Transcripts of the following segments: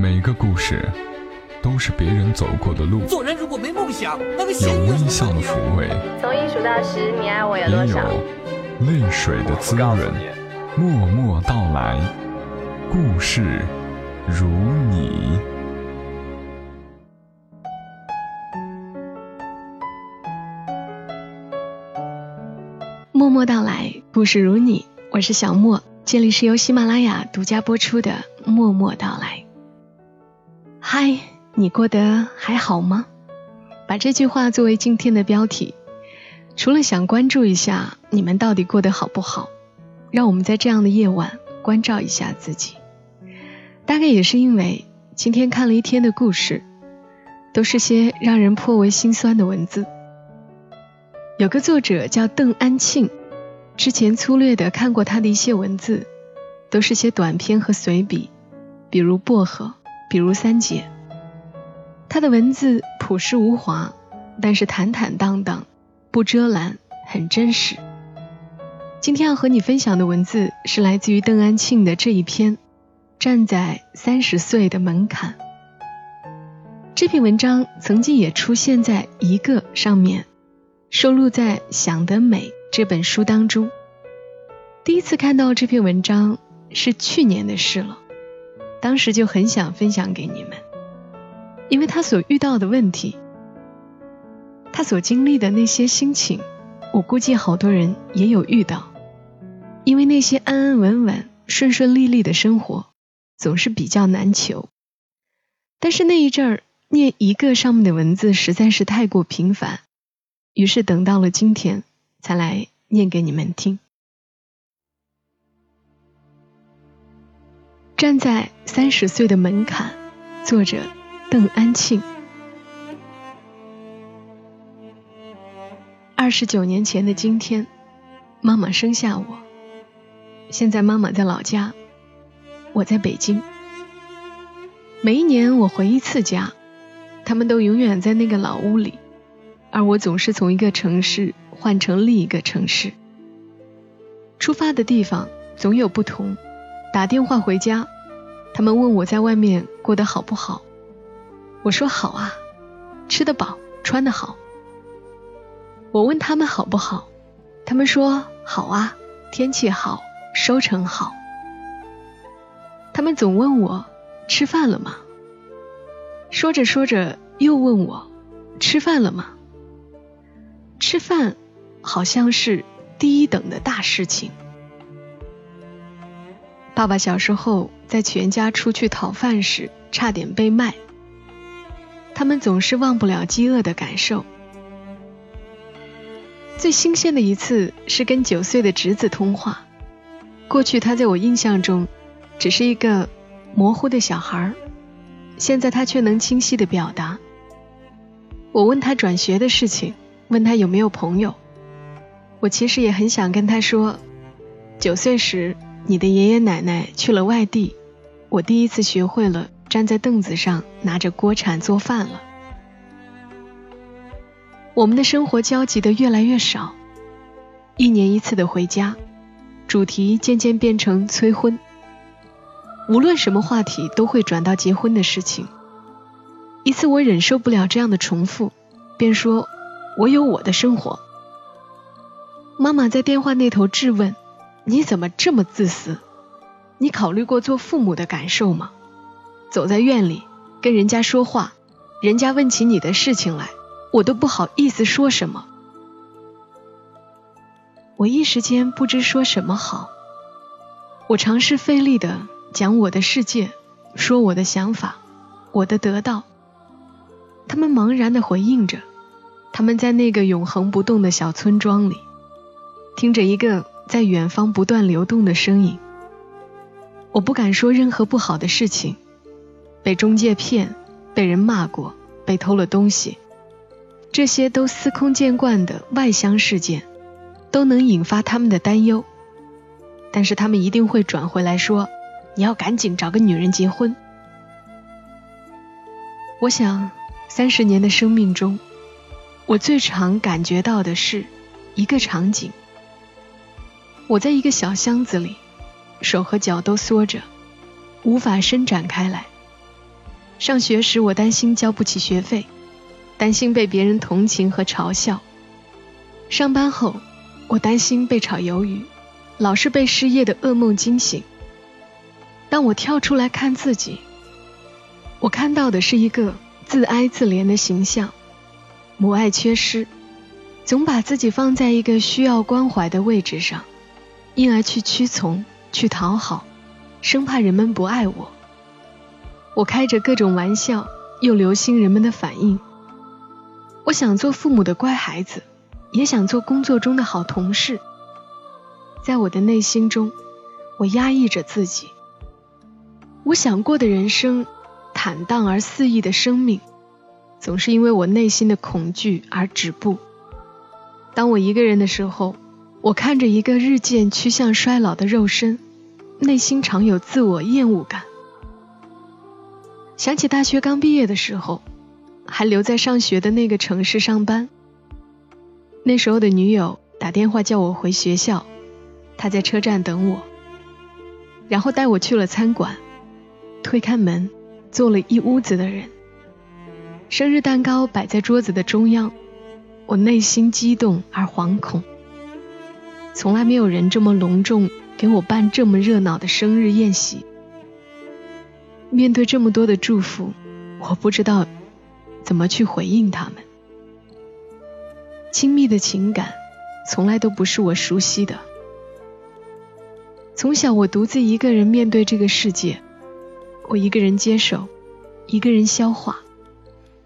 每个故事都是别人走过的路，做人如果没梦想，那个有微笑的抚慰，从一数到十，你爱我有多也少？有泪水的滋润。默默到来，故事如你。默默到来，故事如你，我是小莫，这里是由喜马拉雅独家播出的《默默到来》。嗨，你过得还好吗？把这句话作为今天的标题，除了想关注一下你们到底过得好不好，让我们在这样的夜晚关照一下自己。大概也是因为今天看了一天的故事，都是些让人颇为心酸的文字。有个作者叫邓安庆，之前粗略的看过他的一些文字，都是些短篇和随笔，比如薄荷，比如三姐。他的文字朴实无华，但是坦坦荡荡，不遮拦，很真实。今天要和你分享的文字是来自于邓安庆的这一篇《站在三十岁的门槛》。这篇文章曾经也出现在一个上面。收录在《想得美》这本书当中。第一次看到这篇文章是去年的事了，当时就很想分享给你们，因为他所遇到的问题，他所经历的那些心情，我估计好多人也有遇到。因为那些安安稳稳、顺顺利利的生活总是比较难求，但是那一阵儿念一个上面的文字实在是太过频繁。于是等到了今天，才来念给你们听。站在三十岁的门槛，作者邓安庆。二十九年前的今天，妈妈生下我。现在妈妈在老家，我在北京。每一年我回一次家，他们都永远在那个老屋里。而我总是从一个城市换成另一个城市，出发的地方总有不同。打电话回家，他们问我在外面过得好不好，我说好啊，吃得饱，穿得好。我问他们好不好，他们说好啊，天气好，收成好。他们总问我吃饭了吗？说着说着又问我吃饭了吗？吃饭好像是第一等的大事情。爸爸小时候在全家出去讨饭时，差点被卖。他们总是忘不了饥饿的感受。最新鲜的一次是跟九岁的侄子通话。过去他在我印象中只是一个模糊的小孩，现在他却能清晰的表达。我问他转学的事情。问他有没有朋友，我其实也很想跟他说，九岁时你的爷爷奶奶去了外地，我第一次学会了站在凳子上拿着锅铲做饭了。我们的生活交集的越来越少，一年一次的回家，主题渐渐变成催婚，无论什么话题都会转到结婚的事情。一次我忍受不了这样的重复，便说。我有我的生活。妈妈在电话那头质问：“你怎么这么自私？你考虑过做父母的感受吗？走在院里跟人家说话，人家问起你的事情来，我都不好意思说什么。”我一时间不知说什么好。我尝试费力的讲我的世界，说我的想法，我的得到。他们茫然的回应着。他们在那个永恒不动的小村庄里，听着一个在远方不断流动的身影。我不敢说任何不好的事情，被中介骗，被人骂过，被偷了东西，这些都司空见惯的外乡事件，都能引发他们的担忧。但是他们一定会转回来说：“你要赶紧找个女人结婚。”我想，三十年的生命中。我最常感觉到的是一个场景：我在一个小箱子里，手和脚都缩着，无法伸展开来，上学时，我担心交不起学费，担心被别人同情和嘲笑；上班后，我担心被炒鱿鱼，老是被失业的噩梦惊醒。当我跳出来看自己，我看到的是一个自哀自怜的形象，母爱缺失，总把自己放在一个需要关怀的位置上，因而去屈从、去讨好，生怕人们不爱我。我开着各种玩笑，又留心人们的反应。我想做父母的乖孩子，也想做工作中的好同事。在我的内心中，我压抑着自己。我想过的人生，坦荡而肆意的生命，总是因为我内心的恐惧而止步。当我一个人的时候，我看着一个日渐趋向衰老的肉身，内心常有自我厌恶感。想起大学刚毕业的时候，还留在上学的那个城市上班。那时候的女友打电话叫我回学校，她在车站等我，然后带我去了餐馆。推开门，坐了一屋子的人。生日蛋糕摆在桌子的中央，我内心激动而惶恐。从来没有人这么隆重给我办这么热闹的生日宴席。面对这么多的祝福，我不知道怎么去回应他们。亲密的情感从来都不是我熟悉的。从小我独自一个人面对这个世界，我一个人接受，一个人消化。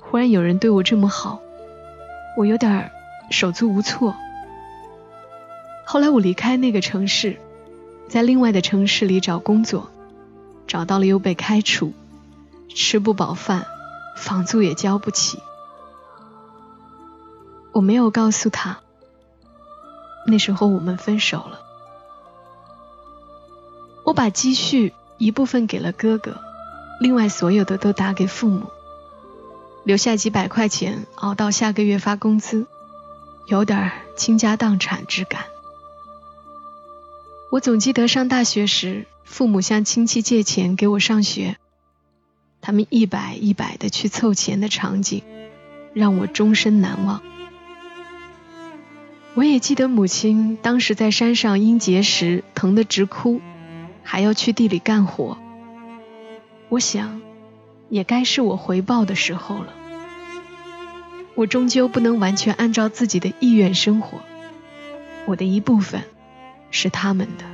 忽然有人对我这么好，我有点手足无措。后来我离开那个城市，在另外的城市里找工作。找到了又被开除，吃不饱饭，房租也交不起。我没有告诉他，那时候我们分手了。我把积蓄一部分给了哥哥，另外所有的都打给父母，留下几百块钱熬到下个月发工资，有点倾家荡产之感。我总记得上大学时。父母向亲戚借钱给我上学，他们一百一百的去凑钱的场景，让我终身难忘。我也记得母亲当时在山上因结石疼得直哭，还要去地里干活。我想，也该是我回报的时候了。我终究不能完全按照自己的意愿生活，我的一部分是他们的。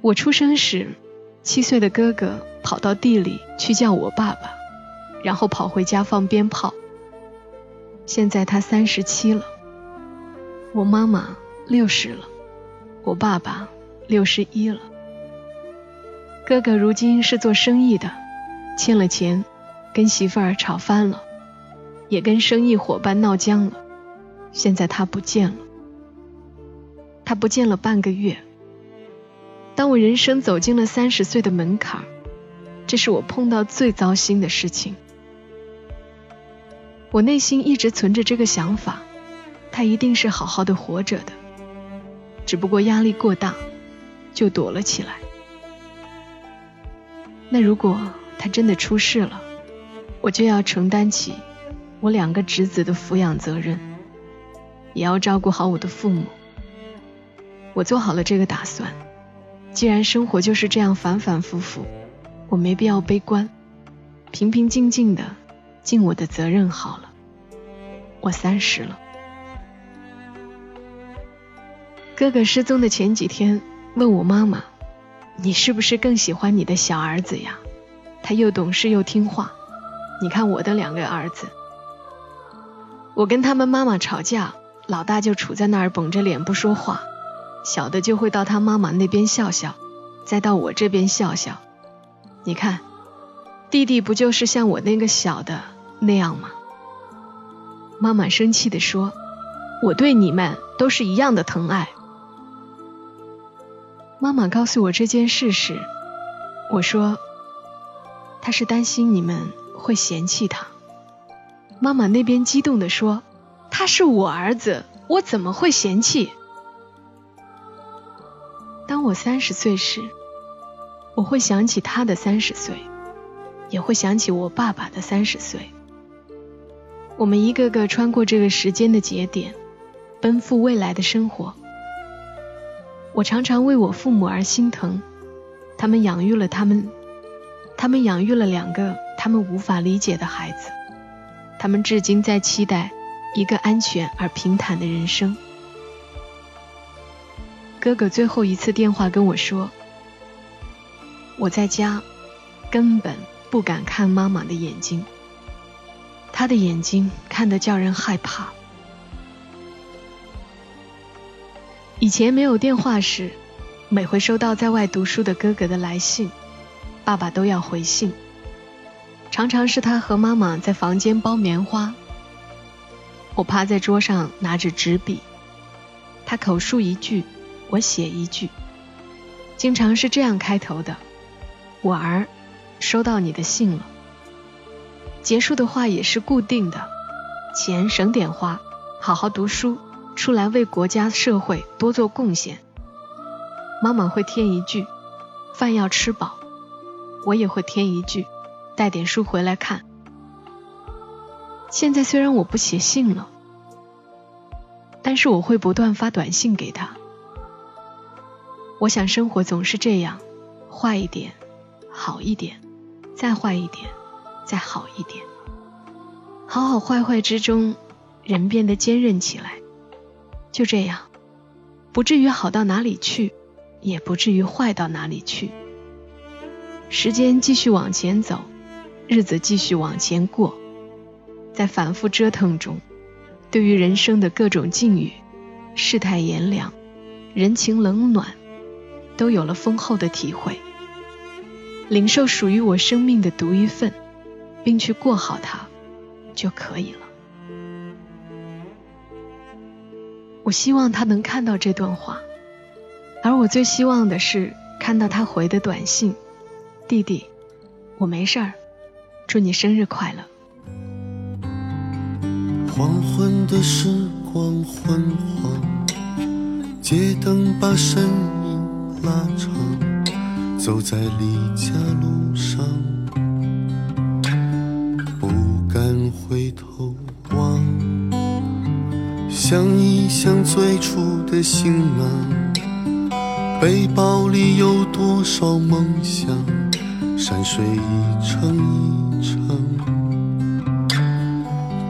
我出生时，七岁的哥哥跑到地里去叫我爸爸，然后跑回家放鞭炮。现在他三十七了，我妈妈六十了，我爸爸六十一了。哥哥如今是做生意的，欠了钱，跟媳妇儿吵翻了，也跟生意伙伴闹僵了。现在他不见了，他不见了半个月。当我人生走进了三十岁的门槛，这是我碰到最糟心的事情。我内心一直存着这个想法，他一定是好好的活着的，只不过压力过大，就躲了起来。那如果他真的出事了，我就要承担起我两个侄子的抚养责任，也要照顾好我的父母。我做好了这个打算。既然生活就是这样反反复复，我没必要悲观，平平静静的尽我的责任好了。我三十了。哥哥失踪的前几天，问我妈妈：“你是不是更喜欢你的小儿子呀？他又懂事又听话。你看我的两个儿子，我跟他们妈妈吵架，老大就杵在那儿绷着脸不说话。”小的就会到他妈妈那边笑笑，再到我这边笑笑。你看，弟弟不就是像我那个小的那样吗？妈妈生气地说：“我对你们都是一样的疼爱。”妈妈告诉我这件事时，我说：“他是担心你们会嫌弃他。”妈妈那边激动地说：“他是我儿子，我怎么会嫌弃？”当我三十岁时，我会想起他的三十岁，也会想起我爸爸的三十岁。我们一个个穿过这个时间的节点，奔赴未来的生活。我常常为我父母而心疼，他们养育了他们，他们养育了两个他们无法理解的孩子，他们至今在期待一个安全而平坦的人生。哥哥最后一次电话跟我说：“我在家，根本不敢看妈妈的眼睛。他的眼睛看得叫人害怕。以前没有电话时，每回收到在外读书的哥哥的来信，爸爸都要回信。常常是他和妈妈在房间包棉花，我趴在桌上拿着纸笔，他口述一句。”我写一句，经常是这样开头的：“我儿，收到你的信了。”结束的话也是固定的：“钱省点花，好好读书，出来为国家社会多做贡献。”妈妈会添一句：“饭要吃饱。”我也会添一句：“带点书回来看。”现在虽然我不写信了，但是我会不断发短信给他。我想生活总是这样，坏一点，好一点，再坏一点，再好一点。好好坏坏之中，人变得坚韧起来。就这样，不至于好到哪里去，也不至于坏到哪里去。时间继续往前走，日子继续往前过，在反复折腾中，对于人生的各种境遇、世态炎凉、人情冷暖。都有了丰厚的体会，领受属于我生命的独一份，并去过好它，就可以了。我希望他能看到这段话，而我最希望的是看到他回的短信：“弟弟，我没事儿，祝你生日快乐。”黄昏的时光昏黄，街灯把身。拉长，走在离家路上，不敢回头望，想一想最初的行囊，背包里有多少梦想，山水一程一程，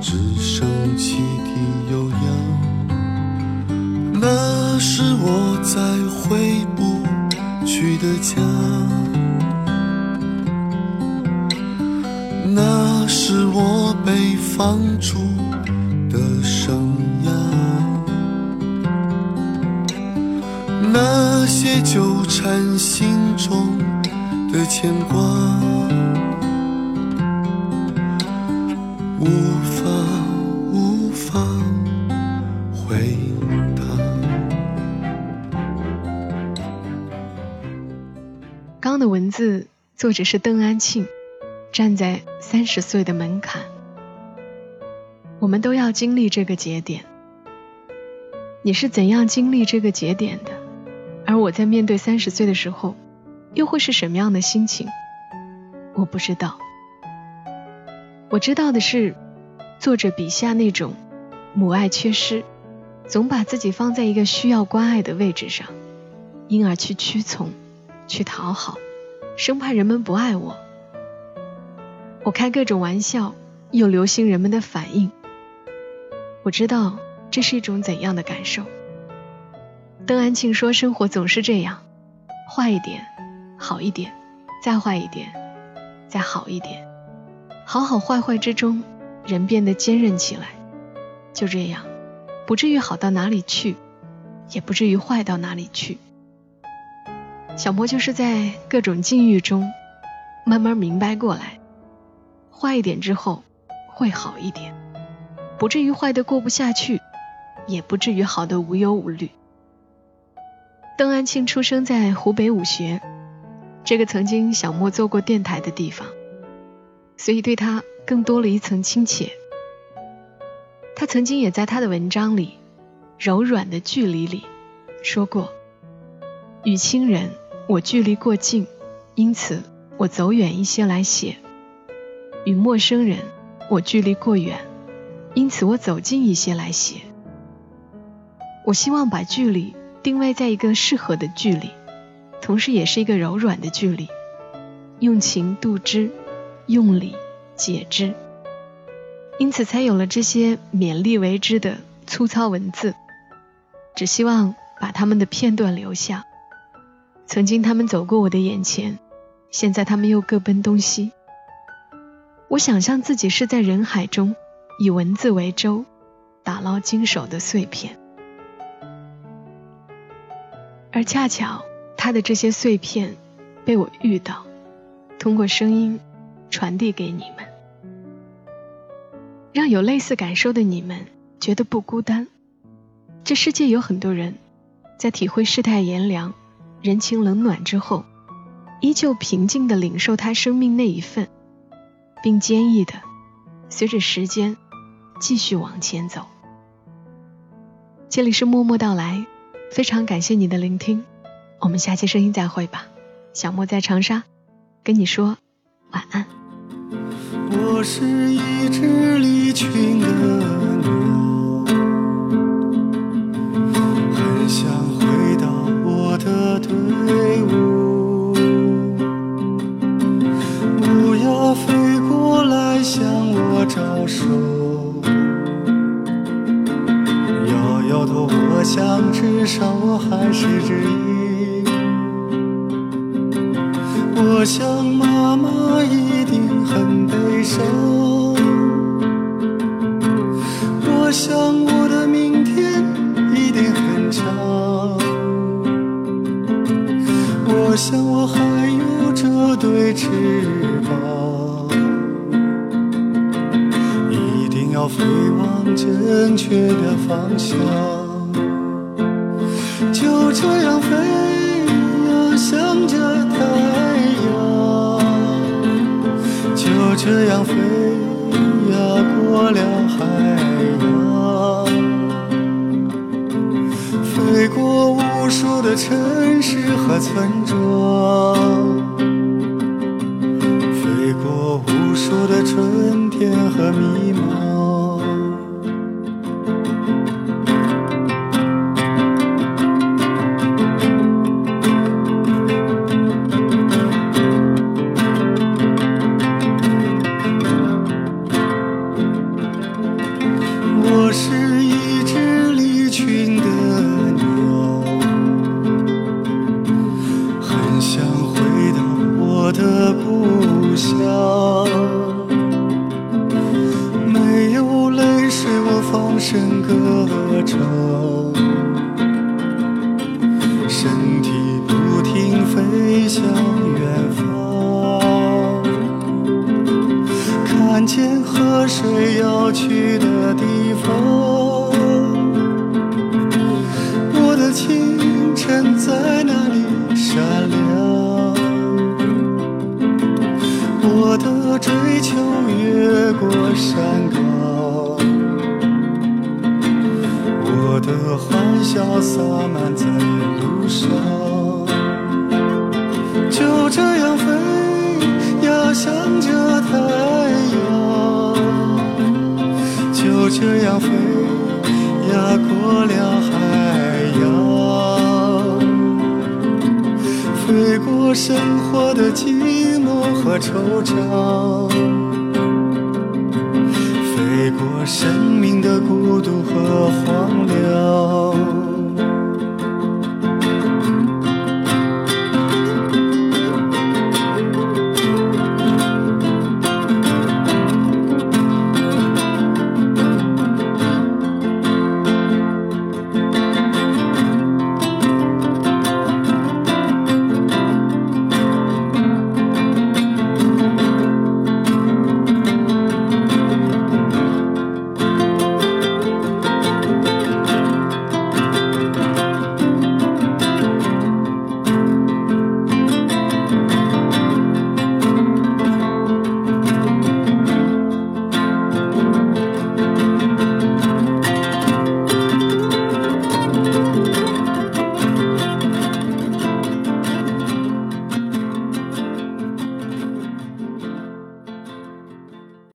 只剩汽笛悠扬，那是我在。的家，那是我被放逐的生涯，那些纠缠心中的牵挂，无法无法的文字，作者是邓安庆，站在三十岁的门槛。我们都要经历这个节点。你是怎样经历这个节点的？而我在面对三十岁的时候，又会是什么样的心情？我不知道。我知道的是，作者笔下那种母爱缺失，总把自己放在一个需要关爱的位置上，因而去屈从。去讨好，生怕人们不爱我。我开各种玩笑，又留心人们的反应。我知道这是一种怎样的感受。邓安庆说：“生活总是这样，坏一点，好一点，再坏一点，再好一点。好好坏坏之中，人变得坚韧起来。就这样，不至于好到哪里去，也不至于坏到哪里去。”小莫就是在各种境遇中慢慢明白过来，坏一点之后会好一点，不至于坏的过不下去，也不至于好的无忧无虑。邓安庆出生在湖北武穴，这个曾经小莫做过电台的地方，所以对他更多了一层亲切。他曾经也在他的文章里《柔软的距离》里说过，与亲人。我距离过近，因此我走远一些来写，与陌生人，我距离过远，因此我走近一些来写。我希望把距离定位在一个适合的距离，同时也是一个柔软的距离，用情度之，用理解之，因此才有了这些勉力为之的粗糙文字。只希望把他们的片段留下。曾经他们走过我的眼前，现在他们又各奔东西。我想象自己是在人海中，以文字为舟，打捞经手的碎片。而恰巧他的这些碎片，被我遇到，通过声音传递给你们，让有类似感受的你们觉得不孤单。这世界有很多人，在体会世态炎凉、人情冷暖之后，依旧平静地领受他生命那一份，并坚毅地随着时间继续往前走。这里是默默到来。非常感谢你的聆听，我们下期声音再会吧。小莫在长沙，跟你说晚安。我是一只离群的我想，我还有这对翅膀，一定要飞往正确的方向。就这样飞呀，向着太阳，就这样飞呀，过了海城市和村庄，飞过无数的春天和迷茫。身体不停飞向远方看见河水要去的地方我的清晨在哪里闪亮我的追求越过山的欢笑洒满在路上，就这样飞呀，向着太阳。就这样飞呀，过了海洋，飞过生活的寂寞和惆怅，生命的孤独和荒凉。